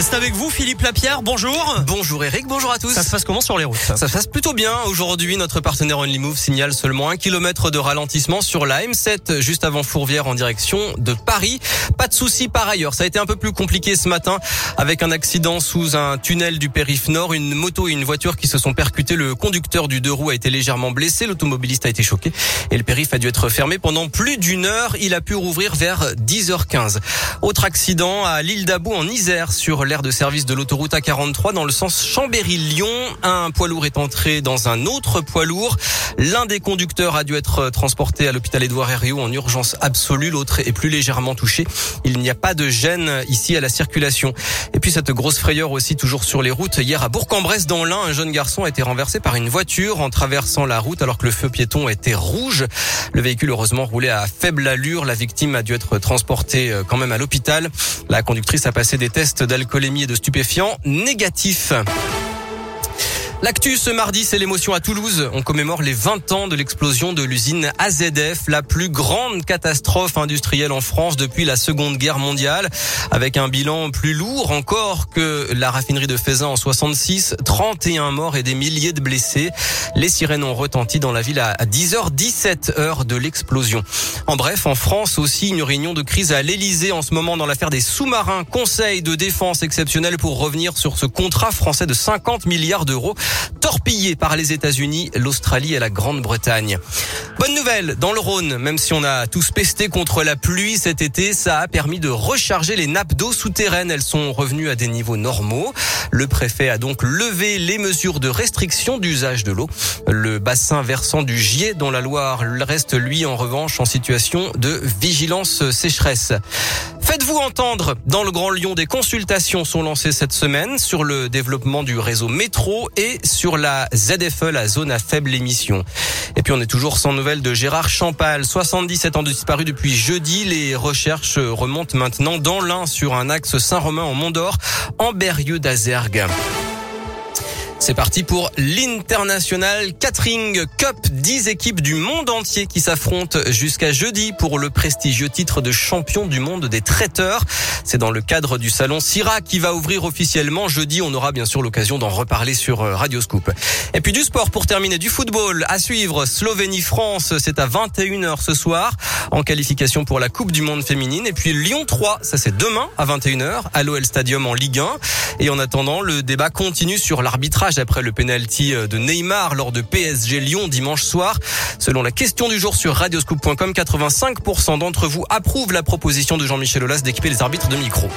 C'est avec vous, Philippe Lapierre. Bonjour. Bonjour Eric, bonjour à tous. Ça se passe comment sur les routes? Ça se passe plutôt bien. Aujourd'hui, notre partenaire OnlyMove signale seulement un kilomètre de ralentissement sur la M7, juste avant Fourvière en direction de Paris. Pas de souci par ailleurs. Ça a été un peu plus compliqué ce matin avec un accident sous un tunnel du périph' nord. Une moto et une voiture qui se sont percutées. Le conducteur du deux roues a été légèrement blessé. L'automobiliste a été choqué et le périph' a dû être fermé pendant plus d'une heure. Il a pu rouvrir vers 10h15. Autre accident à l'île d'Abou en Isère sur l'aire de service de l'autoroute A43 dans le sens Chambéry-Lyon. Un poids lourd est entré dans un autre poids lourd. L'un des conducteurs a dû être transporté à l'hôpital Édouard Herriot en urgence absolue. L'autre est plus légèrement touché. Il n'y a pas de gêne ici à la circulation. Et puis cette grosse frayeur aussi toujours sur les routes. Hier à Bourg-en-Bresse dans l'Ain, un jeune garçon a été renversé par une voiture en traversant la route alors que le feu piéton était rouge. Le véhicule heureusement roulait à faible allure. La victime a dû être transportée euh, quand même à l'hôpital. La conductrice a passé des tests d'alcool alcoolémie et de stupéfiants négatifs. L'actu ce mardi, c'est l'émotion à Toulouse. On commémore les 20 ans de l'explosion de l'usine AZF, la plus grande catastrophe industrielle en France depuis la Seconde Guerre mondiale, avec un bilan plus lourd encore que la raffinerie de Faisin en 66, 31 morts et des milliers de blessés. Les sirènes ont retenti dans la ville à 10h17 heures de l'explosion. En bref, en France aussi, une réunion de crise à l'Elysée en ce moment dans l'affaire des sous-marins. Conseil de défense exceptionnel pour revenir sur ce contrat français de 50 milliards d'euros torpillé par les États-Unis, l'Australie et la Grande-Bretagne. Bonne nouvelle, dans le Rhône, même si on a tous pesté contre la pluie cet été, ça a permis de recharger les nappes d'eau souterraines. Elles sont revenues à des niveaux normaux. Le préfet a donc levé les mesures de restriction d'usage de l'eau. Le bassin versant du Gier dans la Loire reste lui en revanche en situation de vigilance sécheresse. Faites-vous entendre Dans le Grand Lyon, des consultations sont lancées cette semaine sur le développement du réseau métro et sur la ZFE, la zone à faible émission. Et puis on est toujours sans nouvelles de Gérard Champal, 77 ans de disparu depuis jeudi. Les recherches remontent maintenant dans l'Ain sur un axe Saint-Romain en Mont d'Or, en Berrieux d'Azergue. C'est parti pour l'International Catering Cup. 10 équipes du monde entier qui s'affrontent jusqu'à jeudi pour le prestigieux titre de champion du monde des traiteurs. C'est dans le cadre du salon Syrah qui va ouvrir officiellement jeudi. On aura bien sûr l'occasion d'en reparler sur euh, Radio Scoop. Et puis du sport pour terminer, du football à suivre. Slovénie-France, c'est à 21h ce soir en qualification pour la Coupe du Monde féminine. Et puis Lyon 3, ça c'est demain à 21h à l'OL Stadium en Ligue 1. Et en attendant, le débat continue sur l'arbitrage après le penalty euh, de Neymar lors de PSG Lyon dimanche soir. Selon la question du jour sur radioscoop.com, 85% d'entre vous approuvent la proposition de Jean-Michel Aulas d'équiper les arbitres de micro.